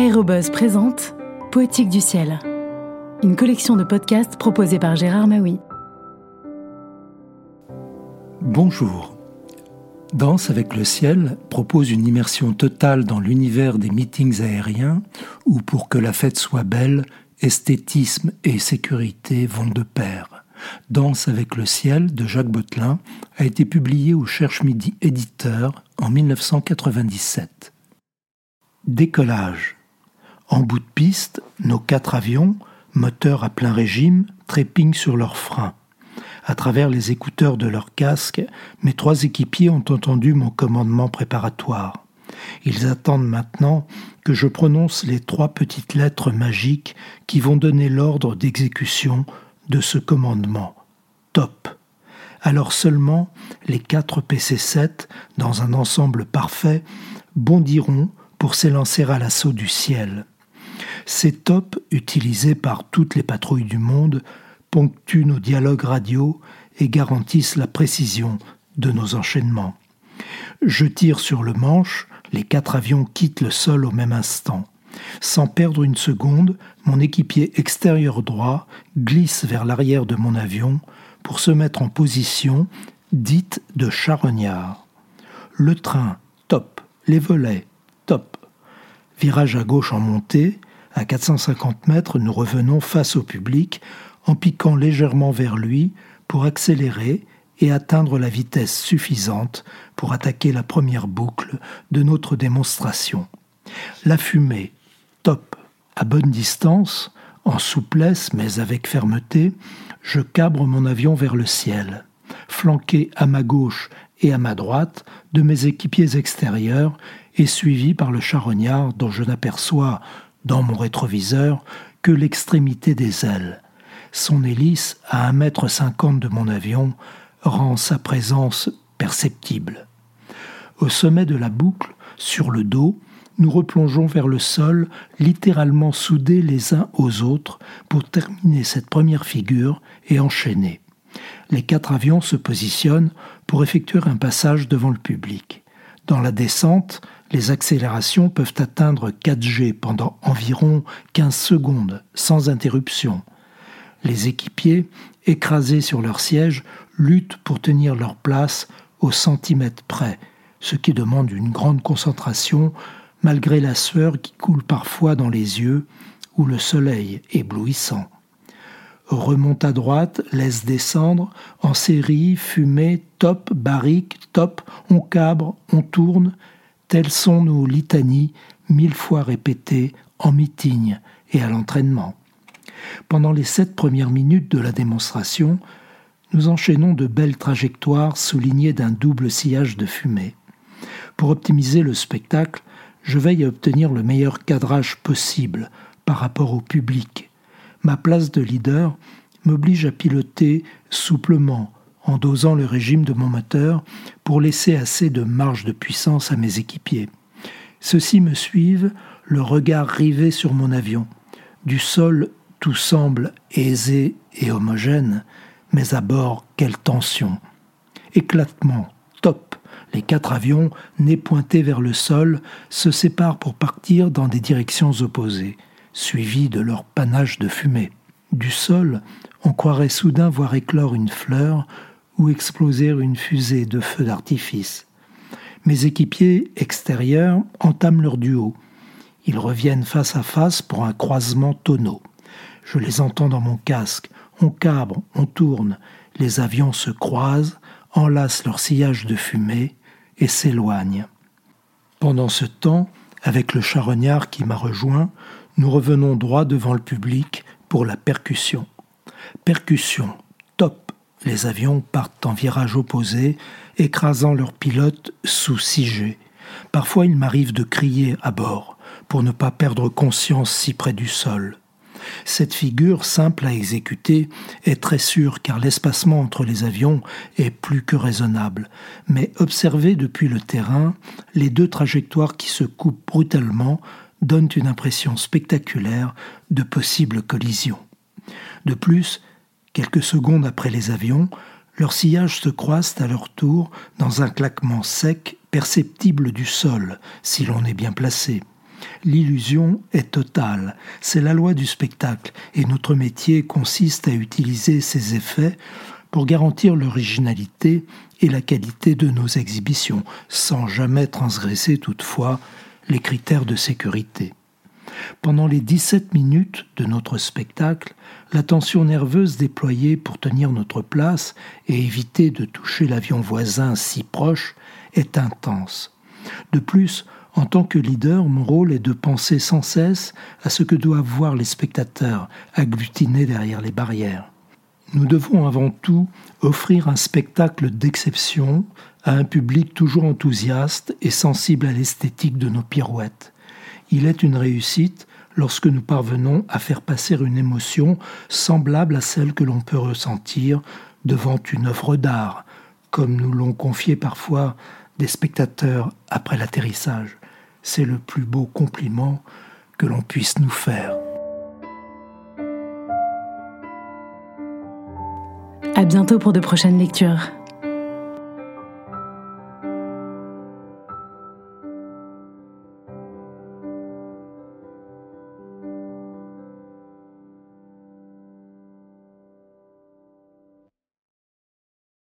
Aérobuzz présente Poétique du ciel, une collection de podcasts proposée par Gérard Maui. Bonjour. Danse avec le ciel propose une immersion totale dans l'univers des meetings aériens où pour que la fête soit belle, esthétisme et sécurité vont de pair. Danse avec le ciel de Jacques Botelin a été publié au Cherche Midi éditeur en 1997. Décollage. En bout de piste, nos quatre avions, moteurs à plein régime, trépignent sur leurs freins. À travers les écouteurs de leurs casques, mes trois équipiers ont entendu mon commandement préparatoire. Ils attendent maintenant que je prononce les trois petites lettres magiques qui vont donner l'ordre d'exécution de ce commandement. Top. Alors seulement les quatre PC-7, dans un ensemble parfait, bondiront pour s'élancer à l'assaut du ciel. Ces tops, utilisés par toutes les patrouilles du monde, ponctuent nos dialogues radio et garantissent la précision de nos enchaînements. Je tire sur le manche, les quatre avions quittent le sol au même instant. Sans perdre une seconde, mon équipier extérieur droit glisse vers l'arrière de mon avion pour se mettre en position dite de charognard. Le train, top. Les volets, top. Virage à gauche en montée, à 450 mètres, nous revenons face au public en piquant légèrement vers lui pour accélérer et atteindre la vitesse suffisante pour attaquer la première boucle de notre démonstration. La fumée, top, à bonne distance, en souplesse mais avec fermeté, je cabre mon avion vers le ciel. Flanqué à ma gauche et à ma droite de mes équipiers extérieurs et suivi par le charognard dont je n'aperçois dans mon rétroviseur que l'extrémité des ailes. Son hélice, à un mètre cinquante de mon avion, rend sa présence perceptible. Au sommet de la boucle, sur le dos, nous replongeons vers le sol, littéralement soudés les uns aux autres, pour terminer cette première figure et enchaîner. Les quatre avions se positionnent pour effectuer un passage devant le public. Dans la descente, les accélérations peuvent atteindre 4G pendant environ 15 secondes, sans interruption. Les équipiers, écrasés sur leur siège, luttent pour tenir leur place au centimètre près, ce qui demande une grande concentration malgré la sueur qui coule parfois dans les yeux ou le soleil éblouissant. Remonte à droite, laisse descendre, en série, fumée, top, barrique, top, on cabre, on tourne, Telles sont nos litanies, mille fois répétées en meeting et à l'entraînement. Pendant les sept premières minutes de la démonstration, nous enchaînons de belles trajectoires soulignées d'un double sillage de fumée. Pour optimiser le spectacle, je veille à obtenir le meilleur cadrage possible par rapport au public. Ma place de leader m'oblige à piloter souplement, en dosant le régime de mon moteur pour laisser assez de marge de puissance à mes équipiers. Ceux-ci me suivent, le regard rivé sur mon avion. Du sol, tout semble aisé et homogène, mais à bord, quelle tension. Éclatement, top. Les quatre avions, nez pointés vers le sol, se séparent pour partir dans des directions opposées, suivis de leur panache de fumée. Du sol, on croirait soudain voir éclore une fleur ou exploser une fusée de feu d'artifice. Mes équipiers extérieurs entament leur duo. Ils reviennent face à face pour un croisement tonneau. Je les entends dans mon casque. On cabre, on tourne. Les avions se croisent, enlacent leur sillage de fumée et s'éloignent. Pendant ce temps, avec le charognard qui m'a rejoint, nous revenons droit devant le public pour la percussion. Percussion, les avions partent en virage opposé, écrasant leurs pilotes sous 6G. Parfois il m'arrive de crier à bord, pour ne pas perdre conscience si près du sol. Cette figure, simple à exécuter, est très sûre car l'espacement entre les avions est plus que raisonnable. Mais observée depuis le terrain, les deux trajectoires qui se coupent brutalement donnent une impression spectaculaire de possible collision. De plus, Quelques secondes après les avions, leurs sillages se croisent à leur tour dans un claquement sec perceptible du sol, si l'on est bien placé. L'illusion est totale, c'est la loi du spectacle, et notre métier consiste à utiliser ces effets pour garantir l'originalité et la qualité de nos exhibitions, sans jamais transgresser toutefois les critères de sécurité. Pendant les 17 minutes de notre spectacle, la tension nerveuse déployée pour tenir notre place et éviter de toucher l'avion voisin si proche est intense. De plus, en tant que leader, mon rôle est de penser sans cesse à ce que doivent voir les spectateurs agglutinés derrière les barrières. Nous devons avant tout offrir un spectacle d'exception à un public toujours enthousiaste et sensible à l'esthétique de nos pirouettes. Il est une réussite lorsque nous parvenons à faire passer une émotion semblable à celle que l'on peut ressentir devant une œuvre d'art, comme nous l'ont confié parfois des spectateurs après l'atterrissage. C'est le plus beau compliment que l'on puisse nous faire. À bientôt pour de prochaines lectures.